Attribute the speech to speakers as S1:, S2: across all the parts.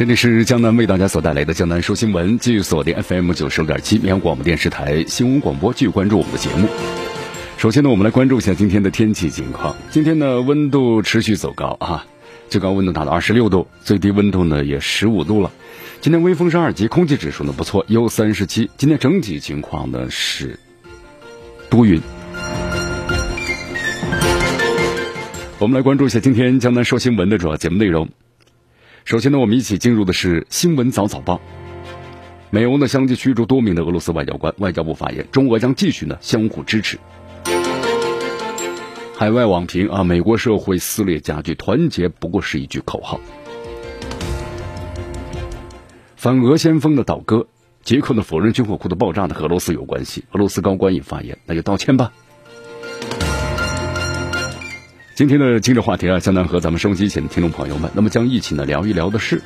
S1: 这里是江南为大家所带来的江南说新闻，继续锁定 FM 九十六点七绵阳广播电视台新闻广播，继续关注我们的节目。首先呢，我们来关注一下今天的天气情况。今天呢，温度持续走高啊，最高温度达到二十六度，最低温度呢也十五度了。今天微风是二级，空气指数呢不错，优三十七。今天整体情况呢是多云。我们来关注一下今天江南说新闻的主要节目内容。首先呢，我们一起进入的是新闻早早报。美欧呢相继驱逐多名的俄罗斯外交官，外交部发言，中俄将继续呢相互支持。海外网评啊，美国社会撕裂加剧，团结不过是一句口号。反俄先锋的倒戈，捷克呢否认军火库的爆炸呢和俄罗斯有关系，俄罗斯高官也发言，那就道歉吧。今天的今日话题啊，相当和咱们收音机前的听众朋友们，那么将一起呢聊一聊的是，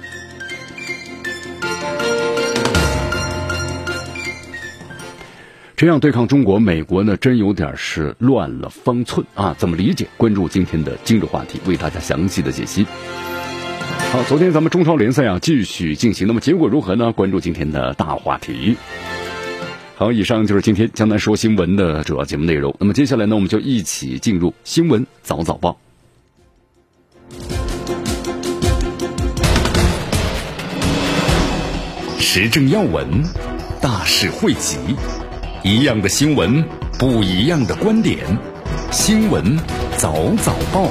S1: 这样对抗中国，美国呢真有点是乱了方寸啊？怎么理解？关注今天的今日话题，为大家详细的解析。好，昨天咱们中超联赛啊继续进行，那么结果如何呢？关注今天的大话题。好，以上就是今天江南说新闻的主要节目内容。那么接下来呢，我们就一起进入新闻早早报。时政要闻，大事汇集，一样的新闻，不一样的观点。新闻早早报。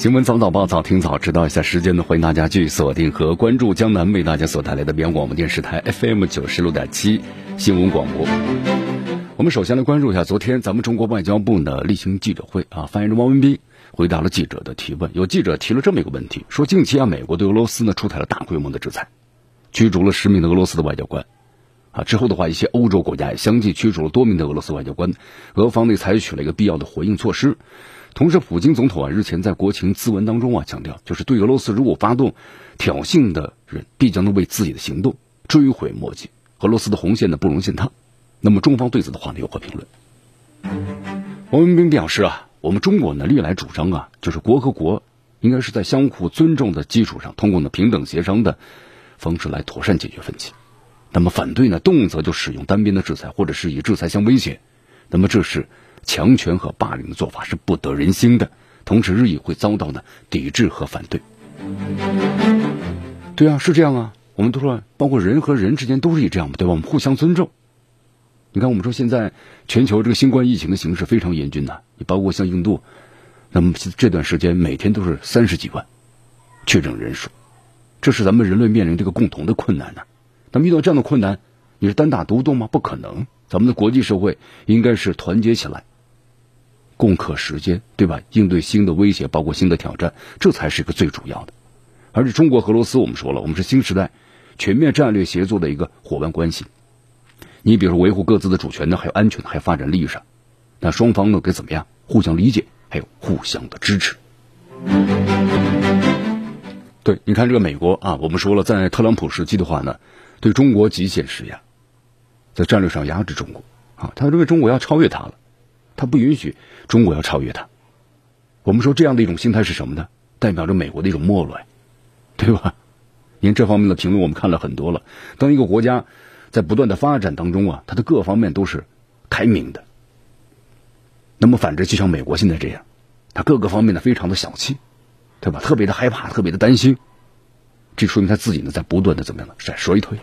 S1: 新闻早早报，早听早知道一下时间呢，欢迎大家继续锁定和关注江南为大家所带来的绵阳广播电视台 FM 九十六点七新闻广播。我们首先来关注一下昨天咱们中国外交部呢例行记者会啊，发言人汪文斌回答了记者的提问。有记者提了这么一个问题，说近期啊，美国对俄罗斯呢出台了大规模的制裁，驱逐了十名的俄罗斯的外交官啊。之后的话，一些欧洲国家也相继驱逐了多名的俄罗斯外交官，俄方呢采取了一个必要的回应措施。同时，普京总统啊日前在国情咨文当中啊强调，就是对俄罗斯如果发动挑衅的人，必将能为自己的行动追悔莫及。俄罗斯的红线呢不容践踏。那么中方对此的话呢有何评论？王文斌表示啊，我们中国呢历来主张啊，就是国和国应该是在相互尊重的基础上，通过呢平等协商的方式来妥善解决分歧。那么反对呢动辄就使用单边的制裁，或者是以制裁相威胁，那么这是。强权和霸凌的做法是不得人心的，同时日益会遭到呢抵制和反对。对啊，是这样啊，我们都说，包括人和人之间都是以这样嘛，对吧？我们互相尊重。你看，我们说现在全球这个新冠疫情的形势非常严峻呐，你包括像印度，那么这段时间每天都是三十几万确诊人数，这是咱们人类面临这个共同的困难呢。那么遇到这样的困难，你是单打独斗吗？不可能，咱们的国际社会应该是团结起来。共克时艰，对吧？应对新的威胁，包括新的挑战，这才是一个最主要的。而且，中国和俄罗斯，我们说了，我们是新时代全面战略协作的一个伙伴关系。你比如说，维护各自的主权呢，还有安全，还有发展利益上，那双方呢，该怎么样？互相理解，还有互相的支持。对，你看这个美国啊，我们说了，在特朗普时期的话呢，对中国极限施压，在战略上压制中国啊，他认为中国要超越他了。他不允许中国要超越他。我们说这样的一种心态是什么呢？代表着美国的一种没落，对吧？您这方面的评论我们看了很多了。当一个国家在不断的发展当中啊，它的各方面都是开明的。那么反之，就像美国现在这样，它各个方面呢非常的小气，对吧？特别的害怕，特别的担心。这说明他自己呢在不断的怎么样呢？在衰退。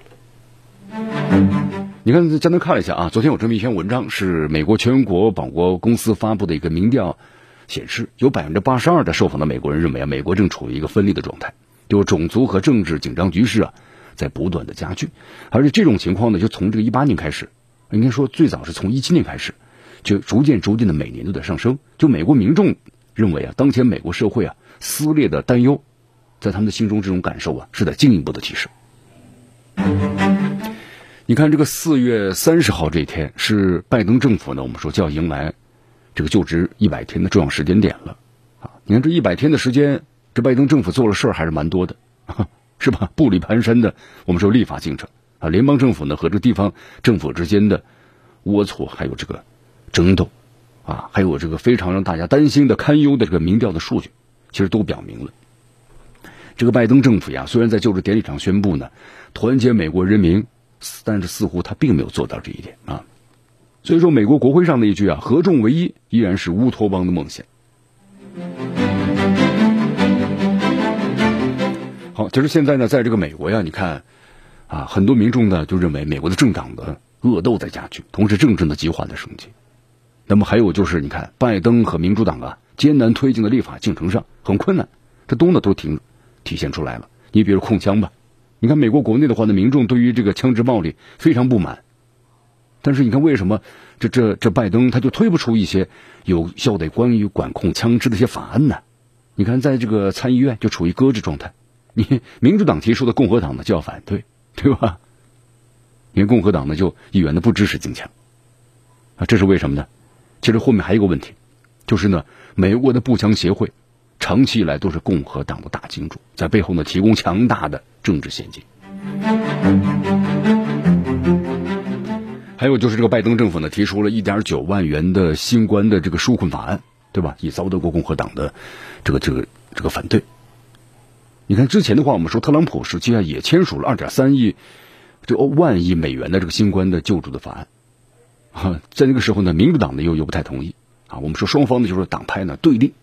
S1: 你看，简单看了一下啊，昨天有这么一篇文章，是美国全国保国公司发布的一个民调显示，有百分之八十二的受访的美国人认为啊，美国正处于一个分裂的状态。就种族和政治紧张局势啊，在不断的加剧，而且这种情况呢，就从这个一八年开始，应该说最早是从一七年开始，就逐渐逐渐的每年都在上升。就美国民众认为啊，当前美国社会啊撕裂的担忧，在他们的心中这种感受啊，是在进一步的提升。你看，这个四月三十号这一天是拜登政府呢，我们说就要迎来这个就职一百天的重要时间点了啊！你看这一百天的时间。这拜登政府做了事儿还是蛮多的，是吧？步履蹒跚的，我们说立法进程啊，联邦政府呢和这地方政府之间的龌龊，还有这个争斗啊，还有这个非常让大家担心的堪忧的这个民调的数据，其实都表明了，这个拜登政府呀，虽然在就职典礼上宣布呢团结美国人民，但是似乎他并没有做到这一点啊。所以说，美国国会上的一句啊“合众为一”依然是乌托邦的梦想。好，其实现在呢，在这个美国呀，你看，啊，很多民众呢就认为美国的政党的恶斗在加剧，同时政治的极化的升级。那么还有就是，你看拜登和民主党啊艰难推进的立法进程上很困难，这都呢都挺体现出来了。你比如控枪吧，你看美国国内的话呢，民众对于这个枪支暴力非常不满，但是你看为什么这这这拜登他就推不出一些有效的关于管控枪支的一些法案呢？你看在这个参议院就处于搁置状态。你民主党提出的，共和党呢就要反对，对吧？因为共和党呢就议员呢不支持禁枪，啊，这是为什么呢？其实后面还有一个问题，就是呢，美国的步枪协会长期以来都是共和党的大金主，在背后呢提供强大的政治现金。还有就是这个拜登政府呢提出了一点九万元的新冠的这个纾困法案，对吧？也遭到过共和党的这个这个这个反对。你看之前的话，我们说特朗普实际上，也签署了二点三亿这万亿美元的这个新冠的救助的法案，啊，在那个时候呢，民主党呢又又不太同意啊。我们说双方呢就是党派呢对立，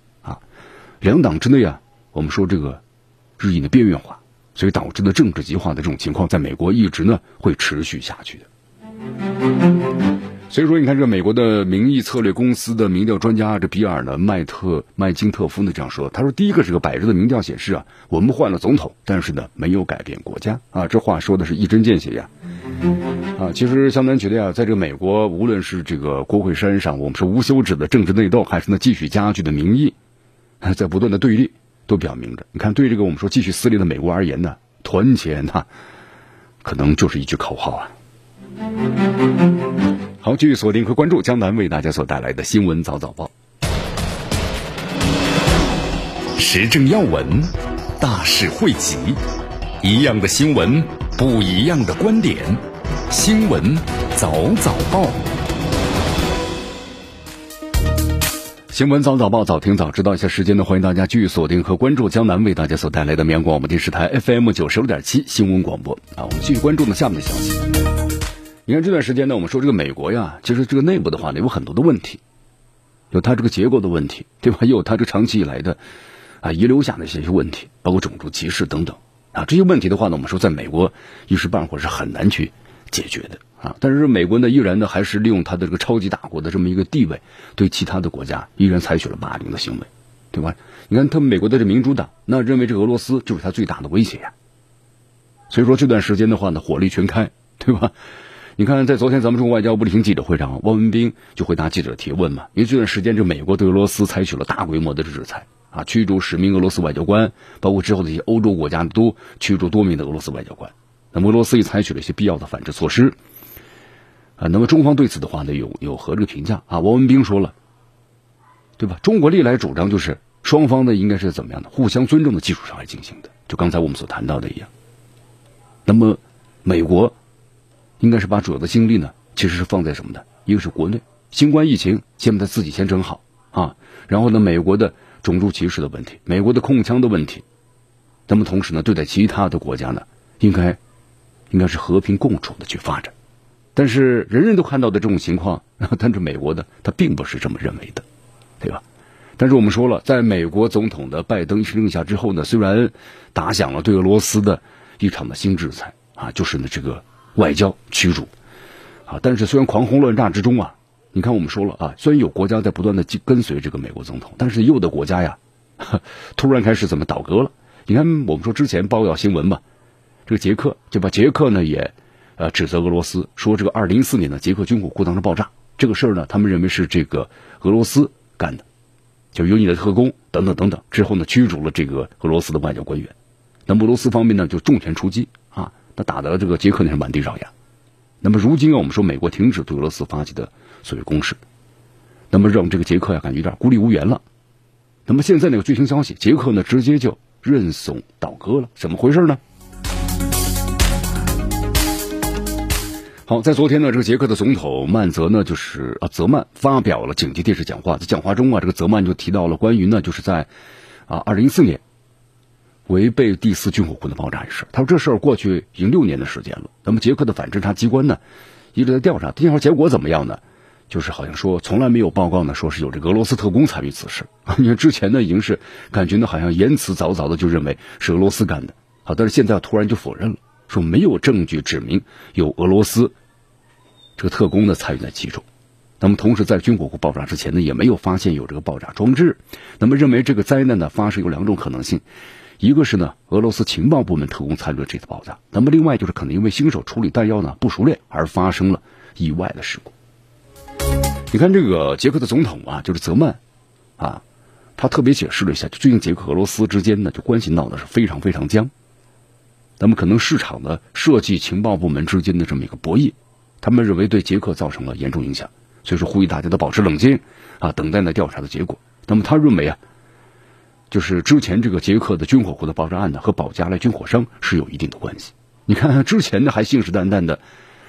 S1: 两党之内啊，我们说这个日益的边缘化，所以导致的政治极化的这种情况，在美国一直呢会持续下去的。所以说，你看这美国的民意策略公司的民调专家这比尔呢麦特麦金特夫呢这样说，他说第一个是个百日的民调显示啊，我们换了总统，但是呢没有改变国家啊，这话说的是一针见血呀。啊，其实相当觉得呀，在这个美国，无论是这个国会山上，我们是无休止的政治内斗，还是呢继续加剧的民意，在不断的对立，都表明着，你看对这个我们说继续撕裂的美国而言呢，团结呢，可能就是一句口号啊。好，继续锁定和关注江南为大家所带来的新闻早早报，时政要闻，大事汇集，一样的新闻，不一样的观点，新闻早早报，新闻早早报，早听早知道一下时间呢，欢迎大家继续锁定和关注江南为大家所带来的绵阳广播电视台 FM 九十六点七新闻广播啊，我们继续关注呢下面的消息。你看这段时间呢，我们说这个美国呀，其实这个内部的话呢，有很多的问题，有它这个结构的问题，对吧？也有它这长期以来的啊遗留下的一些问题，包括种族歧视等等啊。这些问题的话呢，我们说在美国一时半会儿是很难去解决的啊。但是美国呢，依然呢还是利用它的这个超级大国的这么一个地位，对其他的国家依然采取了霸凌的行为，对吧？你看他们美国的这民主党，那认为这俄罗斯就是他最大的威胁呀。所以说这段时间的话呢，火力全开，对吧？你看，在昨天咱们中国外交部例行记者会上，汪文斌就回答记者提问嘛。因为这段时间，这美国对俄罗斯采取了大规模的制裁啊，驱逐十名俄罗斯外交官，包括之后的一些欧洲国家都驱逐多名的俄罗斯外交官。那么俄罗斯也采取了一些必要的反制措施啊。那么中方对此的话呢，有有何这个评价啊？汪文斌说了，对吧？中国历来主张就是双方呢应该是怎么样的，互相尊重的基础上来进行的，就刚才我们所谈到的一样。那么美国。应该是把主要的精力呢，其实是放在什么呢？一个是国内新冠疫情，先把它自己先整好啊。然后呢，美国的种族歧视的问题，美国的控枪的问题，那么同时呢，对待其他的国家呢，应该应该是和平共处的去发展。但是人人都看到的这种情况，但是美国的他并不是这么认为的，对吧？但是我们说了，在美国总统的拜登一声令下之后呢，虽然打响了对俄罗斯的一场的新制裁啊，就是呢这个。外交驱逐，啊！但是虽然狂轰乱炸之中啊，你看我们说了啊，虽然有国家在不断的跟随这个美国总统，但是有的国家呀，突然开始怎么倒戈了？你看，我们说之前报道新闻吧，这个捷克就把捷克呢也呃指责俄罗斯，说这个二零一四年的捷克军火库当中爆炸这个事儿呢，他们认为是这个俄罗斯干的，就有你的特工等等等等。之后呢，驱逐了这个俄罗斯的外交官员。那么俄罗斯方面呢，就重拳出击啊，那打的这个捷克那是满地找牙。那么如今啊，我们说美国停止对俄罗斯发起的所谓攻势，那么让这个捷克呀感觉有点孤立无援了。那么现在那个最新消息，捷克呢直接就认怂倒戈了，怎么回事呢？好，在昨天呢，这个捷克的总统曼泽呢，就是啊泽曼发表了紧急电视讲话，在讲话中啊，这个泽曼就提到了关于呢，就是在啊二零一四年。违背第四军火库的爆炸一事，他说这事儿过去已经六年的时间了。那么捷克的反侦察机关呢，一直在调查，调查结果怎么样呢？就是好像说从来没有报告呢，说是有这个俄罗斯特工参与此事。你看之前呢，已经是感觉呢，好像言辞凿凿的就认为是俄罗斯干的。好，但是现在突然就否认了，说没有证据指明有俄罗斯这个特工呢参与在其中。那么同时在军火库爆炸之前呢，也没有发现有这个爆炸装置。那么认为这个灾难呢发生有两种可能性。一个是呢，俄罗斯情报部门特工参与了这次爆炸。那么另外就是可能因为新手处理弹药呢不熟练而发生了意外的事故。你看这个捷克的总统啊，就是泽曼啊，他特别解释了一下，就最近捷克俄罗斯之间呢就关系闹得是非常非常僵。那么可能市场的设计情报部门之间的这么一个博弈，他们认为对捷克造成了严重影响，所以说呼吁大家都保持冷静啊，等待呢调查的结果。那么他认为啊。就是之前这个捷克的军火库的爆炸案呢，和保加利军火商是有一定的关系。你看之前呢还信誓旦旦的，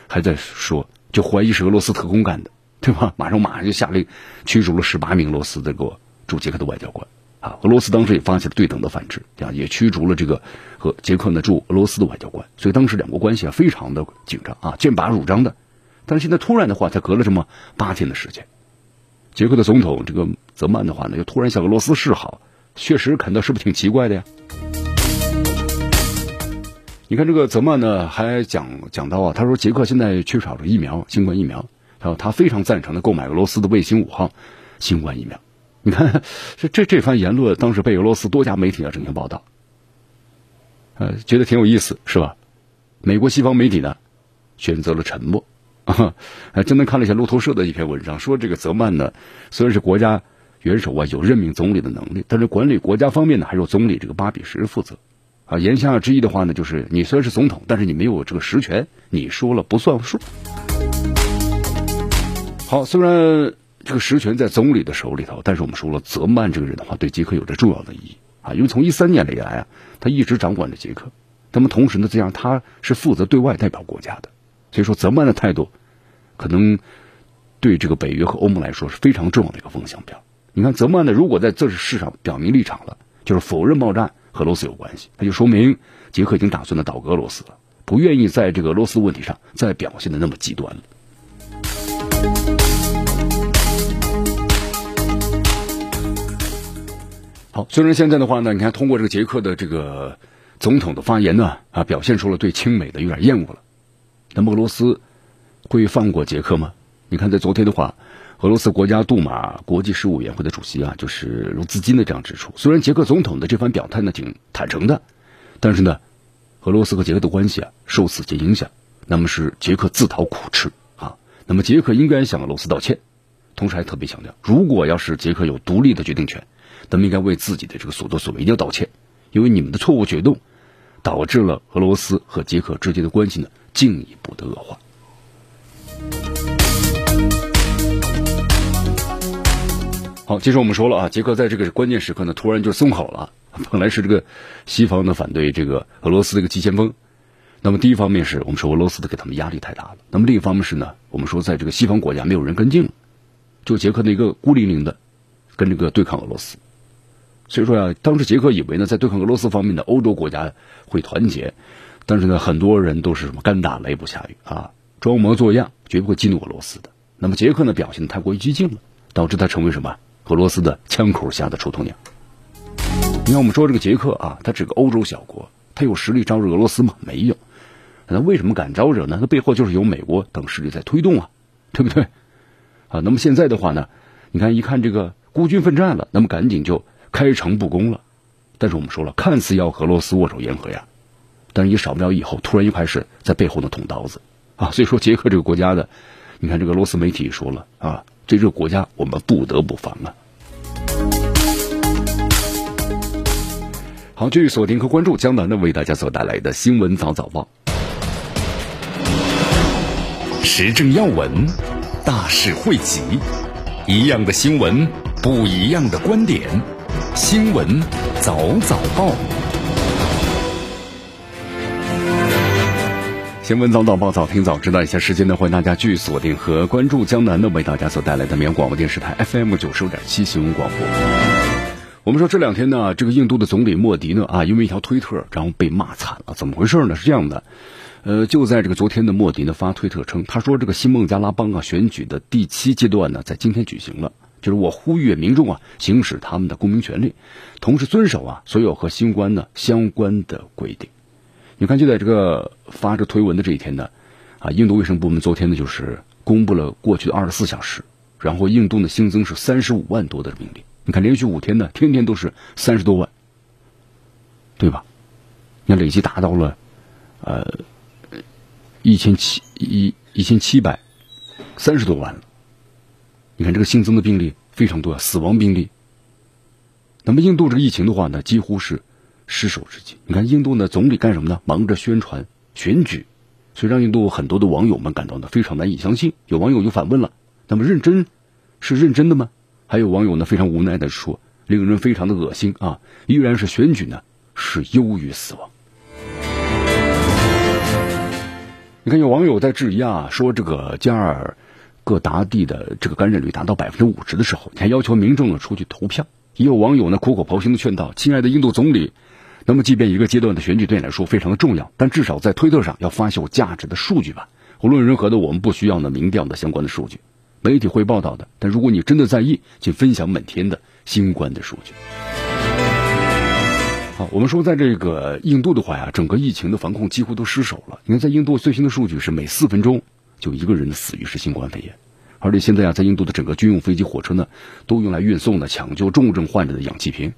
S1: 还在说就怀疑是俄罗斯特工干的，对吧？马上马上就下令驱逐了十八名俄罗斯这个驻捷克的外交官啊。俄罗斯当时也发起了对等的反制，啊，也驱逐了这个和捷克呢驻俄罗斯的外交官。所以当时两国关系啊非常的紧张啊，剑拔弩张的。但是现在突然的话，才隔了这么八天的时间，捷克的总统这个泽曼的话呢，又突然向俄罗斯示好。确实感到是不是挺奇怪的呀？你看这个泽曼呢，还讲讲到啊，他说捷克现在缺少了疫苗，新冠疫苗，他说他非常赞成的购买俄罗斯的卫星五号新冠疫苗。你 看这这这番言论，当时被俄罗斯多家媒体啊进行报道，呃，觉得挺有意思，是吧？美国西方媒体呢选择了沉默啊。真的看了一下路透社的一篇文章，说这个泽曼呢虽然是国家。元首啊有任命总理的能力，但是管理国家方面呢，还是由总理这个巴比什负责。啊，言下之意的话呢，就是你虽然是总统，但是你没有这个实权，你说了不算数。好，虽然这个实权在总理的手里头，但是我们说了，泽曼这个人的话，对捷克有着重要的意义啊，因为从一三年以来啊，他一直掌管着捷克，那么同时呢，这样他是负责对外代表国家的，所以说泽曼的态度，可能对这个北约和欧盟来说是非常重要的一个风向标。你看，泽曼呢，如果在这事上表明立场了，就是否认爆炸和俄罗斯有关系，那就说明捷克已经打算的倒戈俄罗斯了，不愿意在这个俄罗斯问题上再表现的那么极端了。好，虽然现在的话呢，你看通过这个捷克的这个总统的发言呢，啊，表现出了对亲美的有点厌恶了，那么俄罗斯会放过捷克吗？你看，在昨天的话。俄罗斯国家杜马国际事务委员会的主席啊，就是卢兹金的这样指出，虽然捷克总统的这番表态呢挺坦诚的，但是呢，俄罗斯和捷克的关系啊受此节影响，那么是捷克自讨苦吃啊。那么捷克应该向俄罗斯道歉，同时还特别强调，如果要是捷克有独立的决定权，那么应该为自己的这个所作所为一定要道歉，因为你们的错误举动，导致了俄罗斯和捷克之间的关系呢进一步的恶化。好，其实我们说了啊，捷克在这个关键时刻呢，突然就松口了。本来是这个西方的反对这个俄罗斯的一个急先锋，那么第一方面是我们说俄罗斯的给他们压力太大了，那么另一方面是呢，我们说在这个西方国家没有人跟进了，就捷克的一个孤零零的跟这个对抗俄罗斯。所以说呀，当时捷克以为呢，在对抗俄罗斯方面的欧洲国家会团结，但是呢，很多人都是什么干打雷不下雨啊，装模作样，绝不会激怒俄罗斯的。那么捷克呢，表现的太过于激进了，导致他成为什么？俄罗斯的枪口下的出头鸟。你看，我们说这个捷克啊，它是个欧洲小国，它有实力招惹俄罗斯吗？没有。那为什么敢招惹呢？那背后就是有美国等势力在推动啊，对不对？啊，那么现在的话呢，你看一看这个孤军奋战了，那么赶紧就开诚布公了，但是我们说了，看似要和俄罗斯握手言和呀，但是也少不了以后突然又开始在背后呢捅刀子啊。所以说，捷克这个国家的，你看这个俄罗斯媒体说了啊，这个国家我们不得不防啊。好，继续锁定和关注江南的为大家所带来的新闻早早报，时政要闻，大事汇集，一样的新闻，不一样的观点，新闻早早报，新闻早早报，早听早知道一下时间呢，欢迎大家继续锁定和关注江南的为大家所带来的绵阳广播电视台 FM 九十五点七新闻广播。我们说这两天呢，这个印度的总理莫迪呢啊，因为一条推特，然后被骂惨了。怎么回事呢？是这样的，呃，就在这个昨天的莫迪呢发推特称，他说这个新孟加拉邦啊选举的第七阶段呢，在今天举行了。就是我呼吁民众啊，行使他们的公民权利，同时遵守啊所有和新冠呢相关的规定。你看，就在这个发这推文的这一天呢，啊，印度卫生部门昨天呢就是公布了过去的二十四小时，然后印度呢新增是三十五万多的病例。你看，连续五天呢，天天都是三十多万，对吧？你看累计达到了，呃，一千七一一千七百三十多万了。你看这个新增的病例非常多啊，死亡病例。那么印度这个疫情的话呢，几乎是失守之际。你看印度呢，总理干什么呢？忙着宣传选举，所以让印度很多的网友们感到呢非常难以相信。有网友就反问了：那么认真是认真的吗？还有网友呢，非常无奈的说：“令人非常的恶心啊！依然是选举呢，是优于死亡。”你看，有网友在质疑啊，说这个加尔各答地的这个感染率达到百分之五十的时候，你还要求民众呢出去投票。也有网友呢苦口婆心的劝道：“亲爱的印度总理，那么即便一个阶段的选举对你来说非常的重要，但至少在推特上要发有价值的数据吧。无论如何的，我们不需要呢民调的相关的数据。”媒体会报道的，但如果你真的在意，请分享每天的新冠的数据。好，我们说在这个印度的话呀，整个疫情的防控几乎都失守了。你看，在印度最新的数据是每四分钟就一个人死于是新冠肺炎，而且现在啊，在印度的整个军用飞机、火车呢，都用来运送的抢救重症患者的氧气瓶。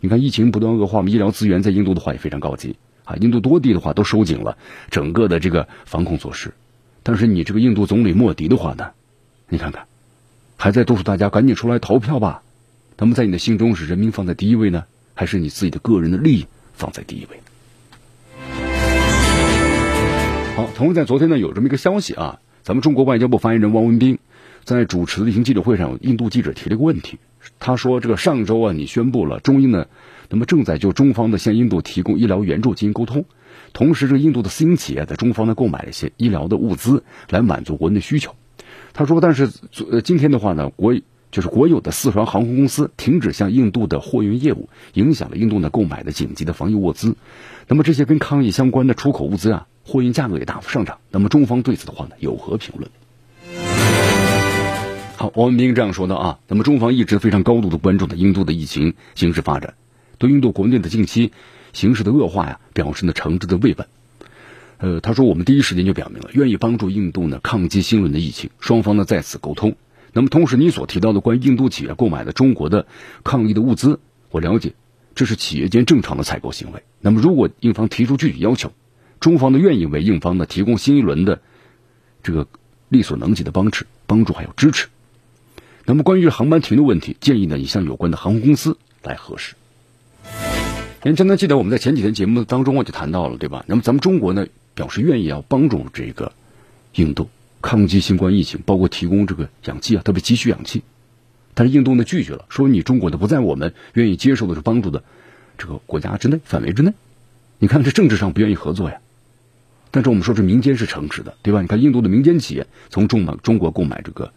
S1: 你看，疫情不断恶化，我们医疗资源在印度的话也非常告急啊。印度多地的话都收紧了整个的这个防控措施，但是你这个印度总理莫迪的话呢？你看看，还在督促大家赶紧出来投票吧。那么，在你的心中是人民放在第一位呢，还是你自己的个人的利益放在第一位？好，同时在昨天呢，有这么一个消息啊，咱们中国外交部发言人汪文斌在主持的例行记者会上，印度记者提了一个问题，他说：“这个上周啊，你宣布了中印呢，那么正在就中方的向印度提供医疗援助进行沟通，同时，这个印度的私营企业在中方呢购买了一些医疗的物资来满足国内的需求。”他说：“但是，呃，今天的话呢，国就是国有的四川航空公司停止向印度的货运业务，影响了印度呢购买的紧急的防疫物资。那么这些跟抗疫相关的出口物资啊，货运价格也大幅上涨。那么中方对此的话呢，有何评论？”好，王文斌这样说的啊。那么中方一直非常高度的关注的印度的疫情形势发展，对印度国内的近期形势的恶化呀，表示呢诚挚的慰问。呃，他说我们第一时间就表明了愿意帮助印度呢抗击新一轮的疫情，双方呢在此沟通。那么同时你所提到的关于印度企业购买的中国的抗疫的物资，我了解这是企业间正常的采购行为。那么如果印方提出具体要求，中方呢愿意为印方呢提供新一轮的这个力所能及的帮持、帮助还有支持。那么关于航班停的问题，建议呢你向有关的航空公司来核实。您真的记得我们在前几天节目当中我就谈到了，对吧？那么咱们中国呢？表示愿意要帮助这个印度抗击新冠疫情，包括提供这个氧气啊，特别急需氧气。但是印度呢拒绝了，说你中国的不在我们愿意接受的是帮助的这个国家之内范围之内。你看这政治上不愿意合作呀，但是我们说这民间是诚实的，对吧？你看印度的民间企业从中买中国购买这个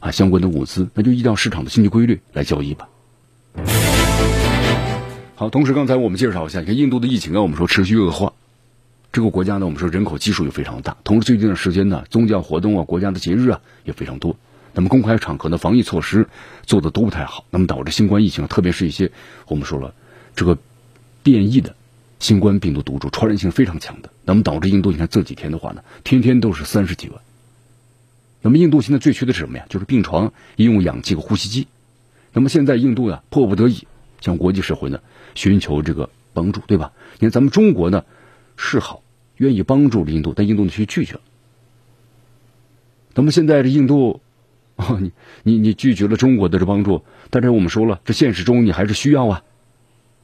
S1: 啊相关的物资，那就依照市场的经济规律来交易吧。好，同时刚才我们介绍一下，你看印度的疫情啊，我们说持续恶化。这个国家呢，我们说人口基数也非常大，同时最近的时间呢，宗教活动啊、国家的节日啊也非常多。那么公开场合的防疫措施做的都不太好，那么导致新冠疫情，特别是一些我们说了这个变异的新冠病毒毒株传染性非常强的，那么导致印度你看这几天的话呢，天天都是三十几万。那么印度现在最缺的是什么呀？就是病床、医用氧气和呼吸机。那么现在印度呀，迫不得已向国际社会呢寻求这个帮助，对吧？你看咱们中国呢是好，愿意帮助印度，但印度呢却拒绝了。那么现在这印度，你你你拒绝了中国的这帮助，但是我们说了，这现实中你还是需要啊。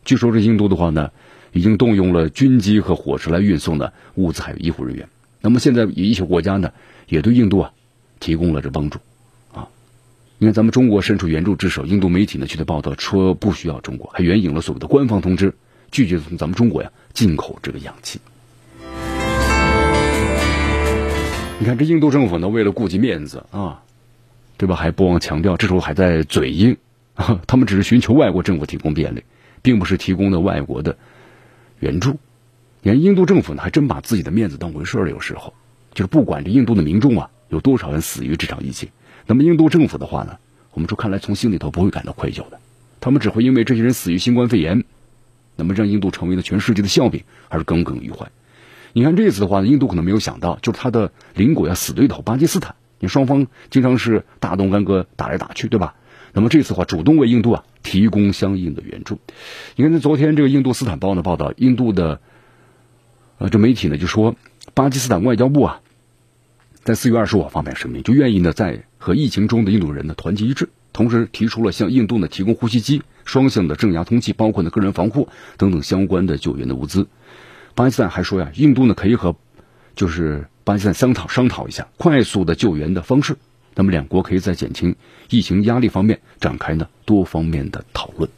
S1: 据说这印度的话呢，已经动用了军机和火车来运送的物资还有医护人员。那么现在一些国家呢，也对印度啊提供了这帮助啊。你看，咱们中国伸出援助之手，印度媒体呢却在报道说不需要中国，还援引了所谓的官方通知，拒绝从咱们中国呀进口这个氧气。你看，这印度政府呢，为了顾及面子啊，对吧？还不忘强调，这时候还在嘴硬啊，他们只是寻求外国政府提供便利，并不是提供的外国的援助。你看，印度政府呢，还真把自己的面子当回事了。有时候，就是不管这印度的民众啊，有多少人死于这场疫情。那么印度政府的话呢，我们说看来从心里头不会感到愧疚的，他们只会因为这些人死于新冠肺炎，那么让印度成为了全世界的笑柄而耿耿于怀。你看这次的话呢，印度可能没有想到，就是他的邻国呀死对头巴基斯坦，你双方经常是大动干戈打来打去，对吧？那么这次的话主动为印度啊提供相应的援助。你看在昨天这个印度斯坦报呢报道，印度的呃这媒体呢就说，巴基斯坦外交部啊。在四月二十五号发表声明，就愿意呢在和疫情中的印度人呢团结一致，同时提出了向印度呢提供呼吸机、双向的正压通气，包括呢个人防护等等相关的救援的物资。巴基斯坦还说呀，印度呢可以和就是巴基斯坦商讨商讨一下快速的救援的方式，那么两国可以在减轻疫情压力方面展开呢多方面的讨论。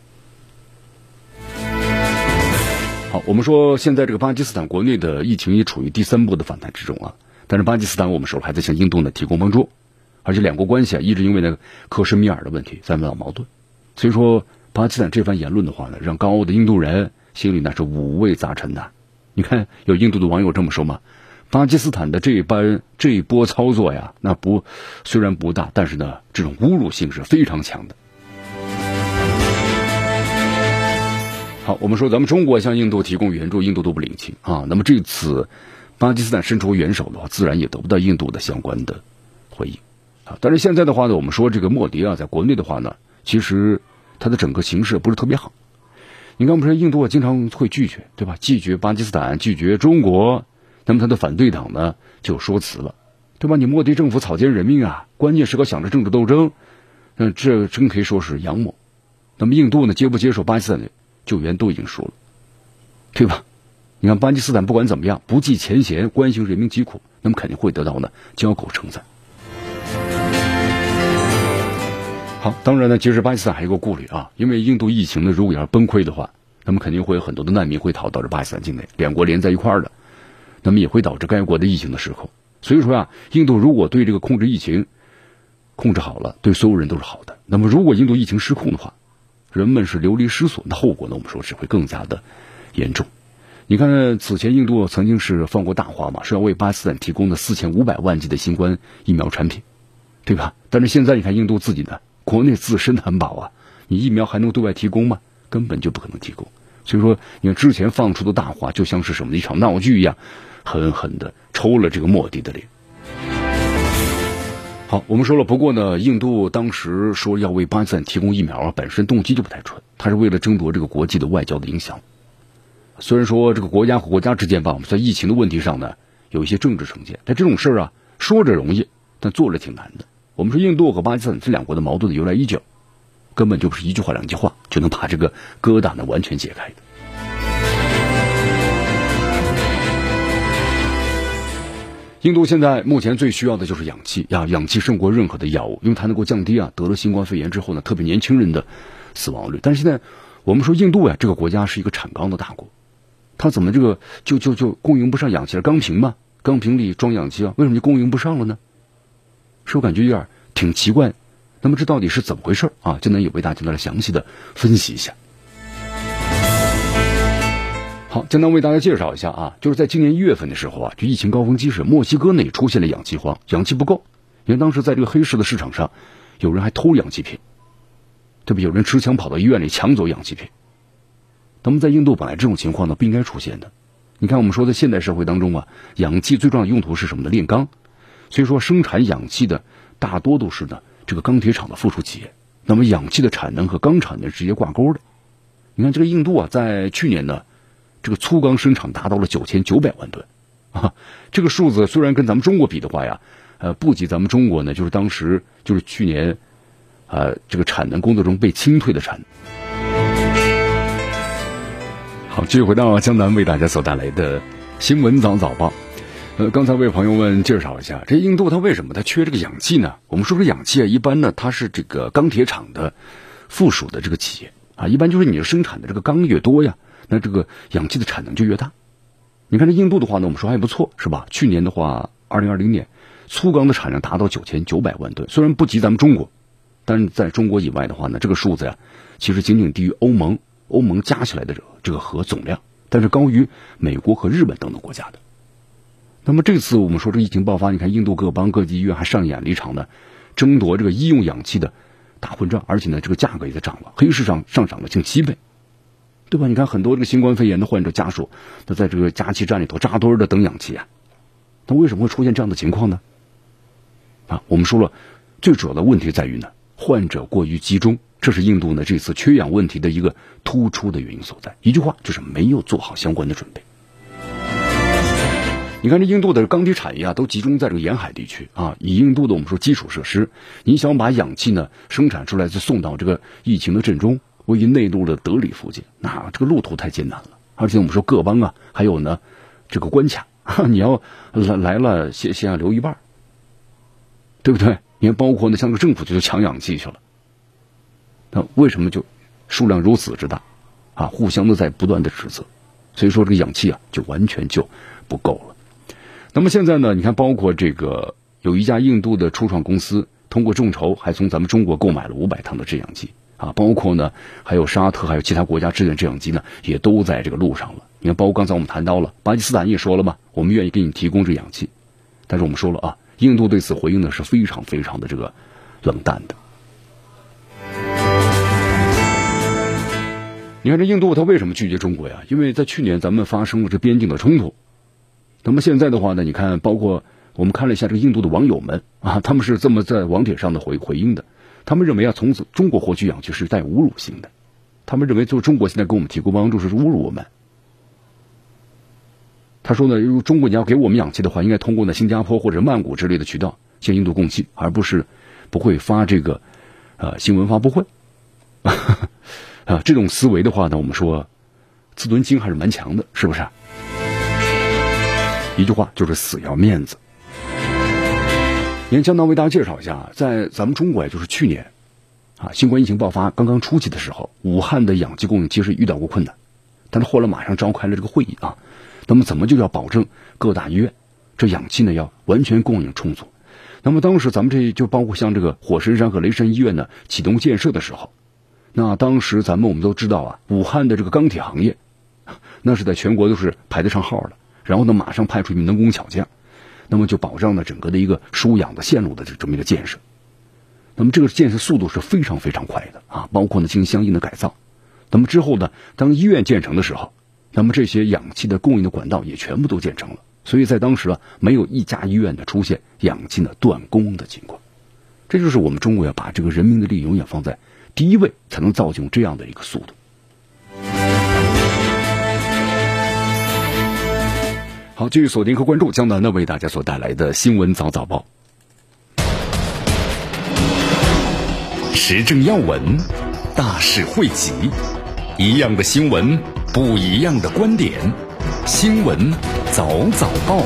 S1: 好，我们说现在这个巴基斯坦国内的疫情也处于第三波的反弹之中啊。但是巴基斯坦，我们说还在向印度呢提供帮助，而且两国关系啊一直因为那个克什米尔的问题在闹矛盾，所以说巴基斯坦这番言论的话呢，让高傲的印度人心里那是五味杂陈的。你看有印度的网友这么说嘛，巴基斯坦的这一般这一波操作呀，那不虽然不大，但是呢这种侮辱性是非常强的。好，我们说咱们中国向印度提供援助，印度都不领情啊。那么这次。巴基斯坦伸出援手的话，自然也得不到印度的相关的回应啊。但是现在的话呢，我们说这个莫迪啊，在国内的话呢，其实他的整个形势不是特别好。你看，我们说印度啊，经常会拒绝，对吧？拒绝巴基斯坦，拒绝中国，那么他的反对党呢就说辞了，对吧？你莫迪政府草菅人命啊，关键时刻想着政治斗争，嗯，这真可以说是阳谋。那么印度呢，接不接受巴基斯坦的救援都已经说了，对吧？你看巴基斯坦不管怎么样，不计前嫌，关心人民疾苦，那么肯定会得到呢交口称赞。好，当然呢，其实巴基斯坦还有个顾虑啊，因为印度疫情呢，如果要是崩溃的话，那么肯定会有很多的难民会逃到这巴基斯坦境内，两国连在一块儿的，那么也会导致该国的疫情的失控。所以说啊，印度如果对这个控制疫情控制好了，对所有人都是好的。那么如果印度疫情失控的话，人们是流离失所，那后果呢，我们说只会更加的严重。你看，此前印度曾经是放过大话嘛，说要为巴基斯坦提供的四千五百万剂的新冠疫苗产品，对吧？但是现在你看，印度自己的国内自身难保啊，你疫苗还能对外提供吗？根本就不可能提供。所以说，你看之前放出的大话，就像是什么一场闹剧一样，狠狠的抽了这个莫迪的脸。好，我们说了，不过呢，印度当时说要为巴基斯坦提供疫苗啊，本身动机就不太纯，他是为了争夺这个国际的外交的影响。虽然说这个国家和国家之间吧，我们在疫情的问题上呢，有一些政治成见，但这种事儿啊，说着容易，但做着挺难的。我们说印度和巴基斯坦这两国的矛盾的由来已久，根本就不是一句话两句话就能把这个疙瘩呢完全解开的。印度现在目前最需要的就是氧气呀，氧气胜过任何的药物，因为它能够降低啊得了新冠肺炎之后呢，特别年轻人的死亡率。但是现在我们说印度呀，这个国家是一个产钢的大国。它怎么这个就就就供应不上氧气了？钢瓶嘛，钢瓶里装氧气啊，为什么就供应不上了呢？是我感觉有点挺奇怪。那么这到底是怎么回事啊？江南也为大家来详细的分析一下。好，江南为大家介绍一下啊，就是在今年一月份的时候啊，就疫情高峰期时，墨西哥内出现了氧气荒，氧气不够。因为当时在这个黑市的市场上，有人还偷氧气瓶，对不？有人持枪跑到医院里抢走氧气瓶。那么在印度本来这种情况呢不应该出现的，你看我们说在现代社会当中啊，氧气最重要的用途是什么呢？炼钢，所以说生产氧气的大多都是呢这个钢铁厂的附属企业。那么氧气的产能和钢产能直接挂钩的，你看这个印度啊，在去年呢，这个粗钢生产达到了九千九百万吨啊，这个数字虽然跟咱们中国比的话呀，呃，不及咱们中国呢，就是当时就是去年，呃，这个产能工作中被清退的产能。好，继续回到江南为大家所带来的新闻早早报。呃，刚才为朋友们介绍一下，这印度它为什么它缺这个氧气呢？我们说这氧气啊，一般呢它是这个钢铁厂的附属的这个企业啊，一般就是你生产的这个钢越多呀，那这个氧气的产能就越大。你看这印度的话呢，我们说还不错，是吧？去年的话，二零二零年粗钢的产量达到九千九百万吨，虽然不及咱们中国，但是在中国以外的话呢，这个数字呀，其实仅仅低于欧盟，欧盟加起来的这个核总量，但是高于美国和日本等等国家的。那么这次我们说这疫情爆发，你看印度各邦各级医院还上演了一场呢争夺这个医用氧气的大混战，而且呢这个价格也在涨了，黑市上上涨了近七倍，对吧？你看很多这个新冠肺炎的患者家属，都在这个加气站里头扎堆的等氧气啊，那为什么会出现这样的情况呢？啊，我们说了，最主要的问题在于呢，患者过于集中，这是印度呢这次缺氧问题的一个突出的原因所在。一句话就是没有做好相关的准备。你看，这印度的钢铁产业啊，都集中在这个沿海地区啊。以印度的我们说基础设施，你想把氧气呢生产出来，再送到这个疫情的震中，位于内陆的德里附近，那这个路途太艰难了。而且我们说各邦啊，还有呢这个关卡，你要来来了先先要留一半，对不对？你看，包括呢像个政府就去抢氧气去了，那为什么就数量如此之大啊？互相的在不断的指责，所以说这个氧气啊就完全就不够了。那么现在呢？你看，包括这个有一家印度的初创公司，通过众筹还从咱们中国购买了五百趟的制氧机啊。包括呢，还有沙特，还有其他国家支援制氧机呢，也都在这个路上了。你看，包括刚才我们谈到了巴基斯坦也说了嘛，我们愿意给你提供这氧气。但是我们说了啊，印度对此回应呢是非常非常的这个冷淡的。你看这印度他为什么拒绝中国呀？因为在去年咱们发生了这边境的冲突。那么现在的话呢，你看，包括我们看了一下这个印度的网友们啊，他们是这么在网帖上的回回应的。他们认为啊，从此中国获取氧气是带侮辱性的。他们认为，就中国现在给我们提供帮助是侮辱我们。他说呢，如果中国你要给我们氧气的话，应该通过呢新加坡或者曼谷之类的渠道向印度供气，而不是不会发这个呃新闻发布会。啊，这种思维的话呢，我们说自尊心还是蛮强的，是不是？一句话就是死要面子。您江南为大家介绍一下，在咱们中国，也就是去年，啊，新冠疫情爆发刚刚初期的时候，武汉的氧气供应其实遇到过困难，但是后来马上召开了这个会议啊，那么怎么就要保证各大医院这氧气呢要完全供应充足？那么当时咱们这就包括像这个火神山和雷神医院呢启动建设的时候，那当时咱们我们都知道啊，武汉的这个钢铁行业，那是在全国都是排得上号的。然后呢，马上派出一名能工巧匠，那么就保障了整个的一个输氧的线路的这这么一个建设。那么这个建设速度是非常非常快的啊，包括呢进行相应的改造。那么之后呢，当医院建成的时候，那么这些氧气的供应的管道也全部都建成了。所以在当时啊，没有一家医院的出现氧气呢断供的情况。这就是我们中国要把这个人民的利益永远放在第一位，才能造就这样的一个速度。好，继续锁定和关注江南呢为大家所带来的新闻早早报，时政要闻，大事汇集，一样的新闻，不一样的观点，新闻早早报，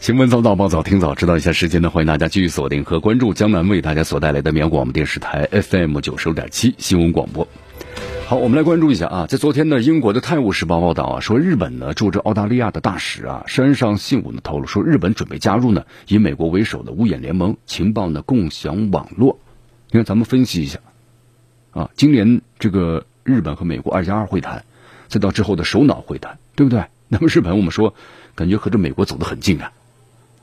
S1: 新闻早早报早听早知道一下时间呢，欢迎大家继续锁定和关注江南为大家所带来的绵阳广播电视台 FM 九十六点七新闻广播。好，我们来关注一下啊，在昨天呢，英国的《泰晤士报》报道啊，说日本呢驻着澳大利亚的大使啊山上信武呢透露说，日本准备加入呢以美国为首的五眼联盟情报呢共享网络。你看，咱们分析一下啊，今年这个日本和美国二加二会谈，再到之后的首脑会谈，对不对？那么日本我们说，感觉和这美国走得很近啊，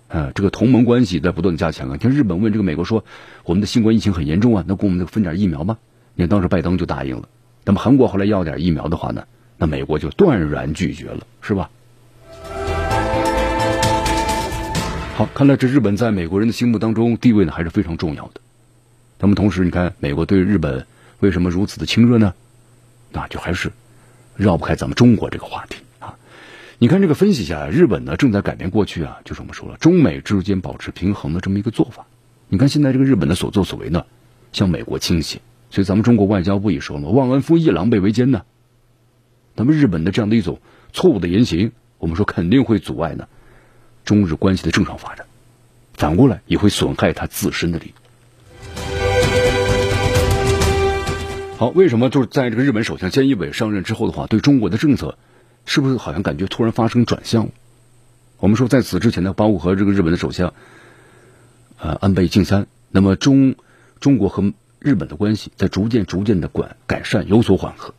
S1: 啊，这个同盟关系在不断加强啊。像日本问这个美国说，我们的新冠疫情很严重啊，能给我们分点疫苗吗？你看当时拜登就答应了。那么韩国后来要点疫苗的话呢，那美国就断然拒绝了，是吧？好，看来这日本在美国人的心目当中地位呢还是非常重要的。那么同时，你看美国对日本为什么如此的亲热呢？那就还是绕不开咱们中国这个话题啊。你看这个分析一下，日本呢正在改变过去啊，就是我们说了中美之间保持平衡的这么一个做法。你看现在这个日本的所作所为呢，向美国倾斜，所以咱们中国外交部也说了，忘恩负义、狼狈为奸呢。那么日本的这样的一种错误的言行，我们说肯定会阻碍呢中日关系的正常发展，反过来也会损害他自身的利益。好，为什么就是在这个日本首相菅义伟上任之后的话，对中国的政策是不是好像感觉突然发生转向？我们说在此之前呢，包括和这个日本的首相呃安倍晋三，那么中中国和日本的关系在逐渐逐渐的管改善有所缓和。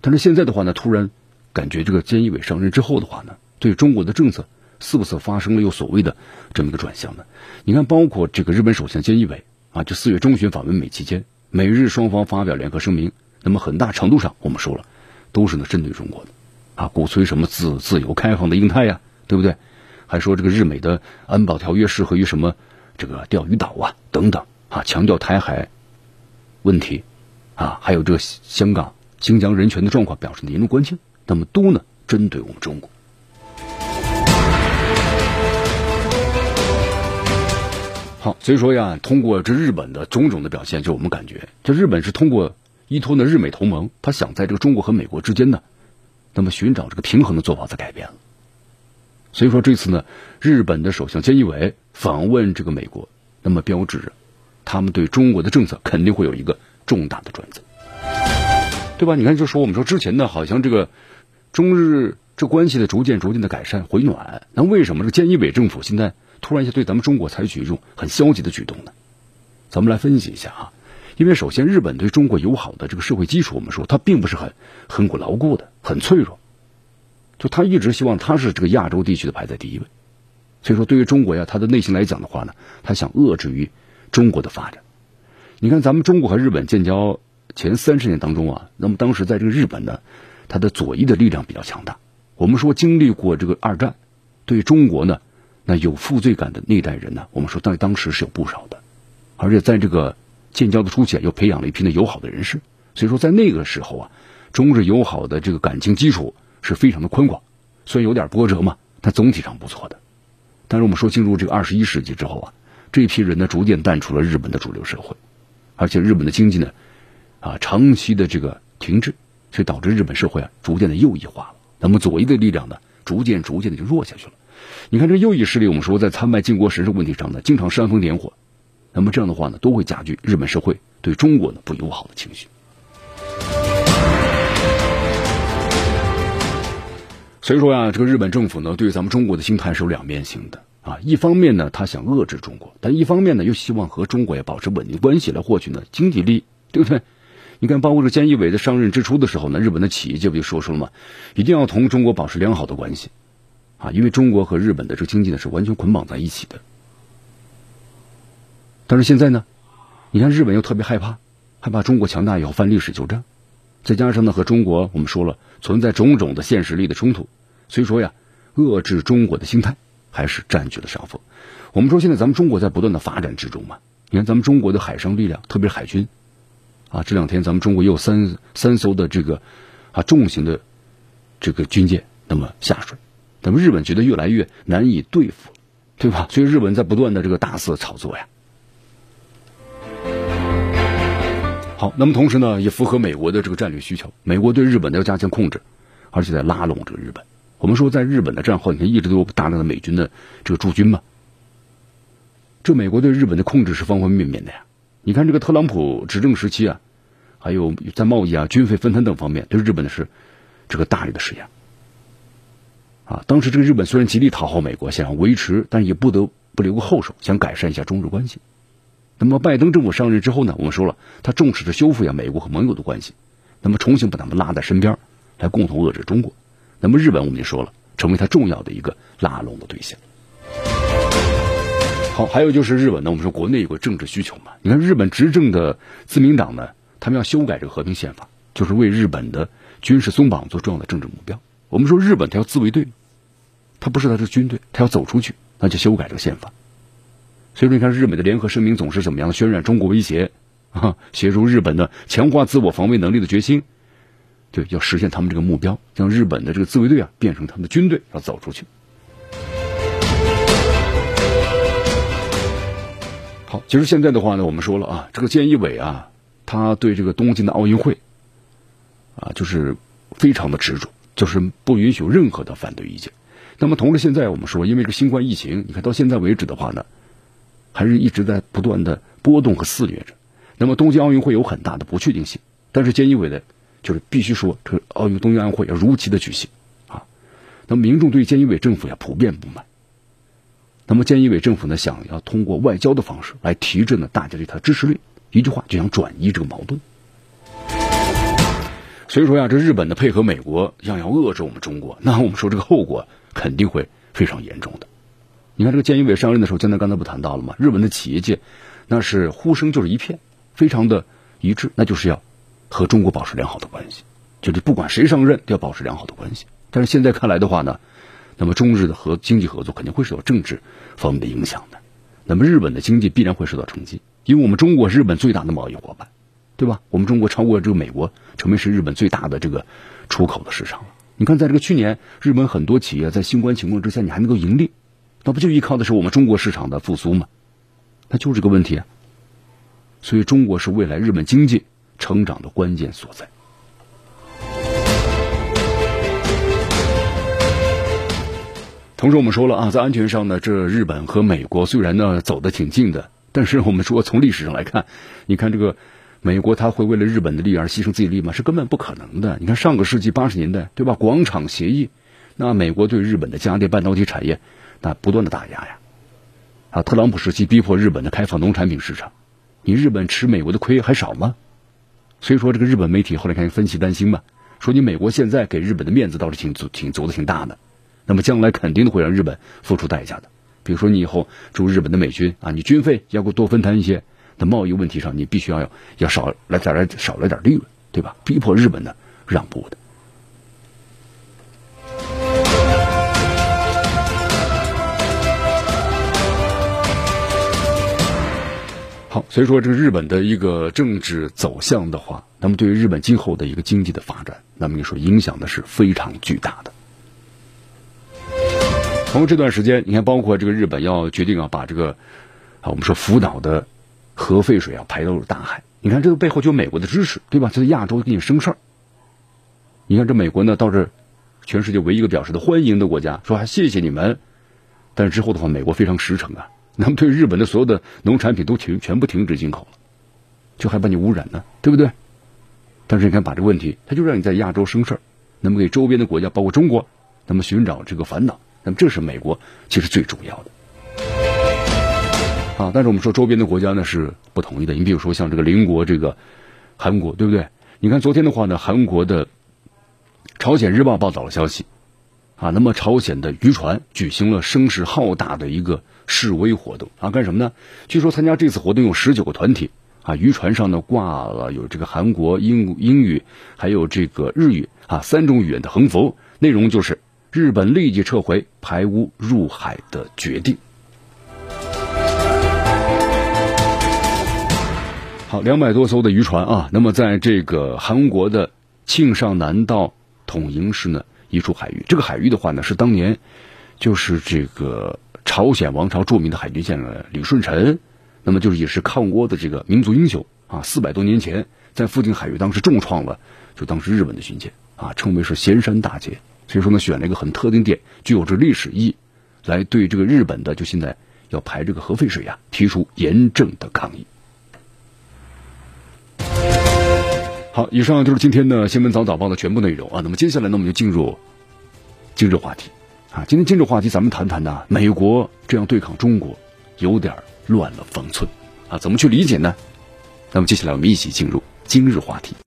S1: 但是现在的话呢，突然感觉这个菅义伟上任之后的话呢，对中国的政策是不是发生了有所谓的这么一个转向呢？你看，包括这个日本首相菅义伟啊，就四月中旬访问美期间。美日双方发表联合声明，那么很大程度上，我们说了，都是呢针对中国的，啊，鼓吹什么自自由开放的印太呀，对不对？还说这个日美的安保条约适合于什么这个钓鱼岛啊等等啊，强调台海问题啊，还有这个香港、新疆人权的状况表示的严重关切，那么都呢针对我们中国。好，所以说呀，通过这日本的种种的表现，就我们感觉，这日本是通过依托呢日美同盟，他想在这个中国和美国之间呢，那么寻找这个平衡的做法在改变了。所以说这次呢，日本的首相菅义伟访问这个美国，那么标志着他们对中国的政策肯定会有一个重大的转折，对吧？你看，就说我们说之前呢，好像这个中日这关系的逐渐逐渐的改善回暖，那为什么这个菅义伟政府现在？突然一下对咱们中国采取一种很消极的举动呢？咱们来分析一下啊。因为首先，日本对中国友好的这个社会基础，我们说它并不是很很固牢固的，很脆弱。就他一直希望他是这个亚洲地区的排在第一位。所以说，对于中国呀，他的内心来讲的话呢，他想遏制于中国的发展。你看，咱们中国和日本建交前三十年当中啊，那么当时在这个日本呢，它的左翼的力量比较强大。我们说经历过这个二战，对中国呢。那有负罪感的那代人呢？我们说在当时是有不少的，而且在这个建交的初期又培养了一批的友好的人士，所以说在那个时候啊，中日友好的这个感情基础是非常的宽广，虽然有点波折嘛，但总体上不错的。但是我们说进入这个二十一世纪之后啊，这批人呢逐渐淡出了日本的主流社会，而且日本的经济呢啊长期的这个停滞，所以导致日本社会啊逐渐的右翼化了。那么左翼的力量呢，逐渐逐渐的就弱下去了。你看这右翼势力，我们说在参拜靖国神社问题上呢，经常煽风点火，那么这样的话呢，都会加剧日本社会对中国呢不友好的情绪。所以说呀，这个日本政府呢，对咱们中国的心态是有两面性的啊。一方面呢，他想遏制中国，但一方面呢，又希望和中国也保持稳定关系，来获取呢经济利益，对不对？你看，包括这菅义伟在上任之初的时候呢，日本的企业界不就说出了吗？一定要同中国保持良好的关系。啊，因为中国和日本的这个经济呢是完全捆绑在一起的，但是现在呢，你看日本又特别害怕，害怕中国强大以后犯历史旧账，再加上呢和中国我们说了存在种种的现实力的冲突，所以说呀，遏制中国的心态还是占据了上风。我们说现在咱们中国在不断的发展之中嘛，你看咱们中国的海上力量，特别是海军，啊，这两天咱们中国又有三三艘的这个啊重型的这个军舰那么下水。那么日本觉得越来越难以对付，对吧？所以日本在不断的这个大肆炒作呀。好，那么同时呢，也符合美国的这个战略需求。美国对日本的要加强控制，而且在拉拢这个日本。我们说，在日本的战后，你看一直都有大量的美军的这个驻军嘛。这美国对日本的控制是方方面面的呀。你看这个特朗普执政时期啊，还有在贸易啊、军费分摊等方面，对日本的是这个大力的施压。啊，当时这个日本虽然极力讨好美国，想要维持，但也不得不留个后手，想改善一下中日关系。那么拜登政府上任之后呢，我们说了，他重视着修复一下美国和盟友的关系，那么重新把他们拉在身边，来共同遏制中国。那么日本我们就说了，成为他重要的一个拉拢的对象。好，还有就是日本呢，我们说国内有个政治需求嘛，你看日本执政的自民党呢，他们要修改这个和平宪法，就是为日本的军事松绑做重要的政治目标。我们说日本他要自卫队。他不是他的军队，他要走出去，那就修改这个宪法。所以说，你看日美的联合声明总是怎么样渲染中国威胁啊，协助日本的强化自我防卫能力的决心，对，要实现他们这个目标，将日本的这个自卫队啊变成他们的军队，要走出去。好，其实现在的话呢，我们说了啊，这个菅义伟啊，他对这个东京的奥运会啊，就是非常的执着，就是不允许有任何的反对意见。那么同时，现在我们说，因为这个新冠疫情，你看到现在为止的话呢，还是一直在不断的波动和肆虐着。那么东京奥运会有很大的不确定性，但是菅义伟的，就是必须说，这个奥运东京奥运会要如期的举行啊。那么民众对菅义伟政府呀普遍不满。那么，菅义伟政府呢，想要通过外交的方式来提振呢大家对他的支持率，一句话就想转移这个矛盾。所以说呀，这日本的配合美国，想要遏制我们中国，那我们说这个后果肯定会非常严重的。你看，这个菅义伟上任的时候，江南刚才不谈到了吗？日本的企业界那是呼声就是一片，非常的一致，那就是要和中国保持良好的关系，就是不管谁上任都要保持良好的关系。但是现在看来的话呢？那么中日的和经济合作肯定会受到政治方面的影响的，那么日本的经济必然会受到冲击，因为我们中国是日本最大的贸易伙伴，对吧？我们中国超过这个美国，成为是日本最大的这个出口的市场了。你看，在这个去年，日本很多企业在新冠情况之下，你还能够盈利，那不就依靠的是我们中国市场的复苏吗？那就是这个问题啊。所以，中国是未来日本经济成长的关键所在。同时，我们说了啊，在安全上呢，这日本和美国虽然呢走得挺近的，但是我们说从历史上来看，你看这个美国他会为了日本的利益而牺牲自己利益吗？是根本不可能的。你看上个世纪八十年代，对吧？广场协议，那美国对日本的家电半导体产业那不断的打压呀，啊，特朗普时期逼迫日本的开放农产品市场，你日本吃美国的亏还少吗？所以说，这个日本媒体后来开始分析担心嘛，说你美国现在给日本的面子倒是挺足挺足的挺大的。那么将来肯定会让日本付出代价的，比如说你以后驻日本的美军啊，你军费要给我多分摊一些，在贸易问题上你必须要要少来再来少来点利润，对吧？逼迫日本呢让步的。好，所以说这个日本的一个政治走向的话，那么对于日本今后的一个经济的发展，那么你说影响的是非常巨大的。从这段时间，你看，包括这个日本要决定啊，把这个啊，我们说福岛的核废水啊排到大海。你看，这个背后就美国的支持，对吧？在亚洲给你生事儿。你看，这美国呢，倒是全世界唯一一个表示的欢迎的国家，说还谢谢你们。但是之后的话，美国非常实诚啊，那么对日本的所有的农产品都停，全部停止进口了，就害怕你污染呢，对不对？但是你看，把这个问题，他就让你在亚洲生事儿，那么给周边的国家，包括中国，那么寻找这个烦恼。那么这是美国其实最主要的啊，但是我们说周边的国家呢是不同意的。你比如说像这个邻国这个韩国，对不对？你看昨天的话呢，韩国的《朝鲜日报》报道了消息啊，那么朝鲜的渔船举行了声势浩大的一个示威活动啊，干什么呢？据说参加这次活动有十九个团体啊，渔船上呢挂了有这个韩国英英语还有这个日语啊三种语言的横幅，内容就是。日本立即撤回排污入海的决定。好，两百多艘的渔船啊，那么在这个韩国的庆尚南道统营市呢一处海域，这个海域的话呢是当年就是这个朝鲜王朝著名的海军将领李舜臣，那么就是也是抗倭的这个民族英雄啊，四百多年前在附近海域当时重创了就当时日本的军舰啊，称为是咸山大捷。所以说呢，选了一个很特定点，具有着历史意义，来对这个日本的就现在要排这个核废水呀，提出严正的抗议。好，以上就是今天的新闻早早报的全部内容啊。那么接下来呢，我们就进入今日话题啊。今天今日话题，咱们谈谈呢，美国这样对抗中国，有点乱了方寸啊。怎么去理解呢？那么接下来我们一起进入今日话题。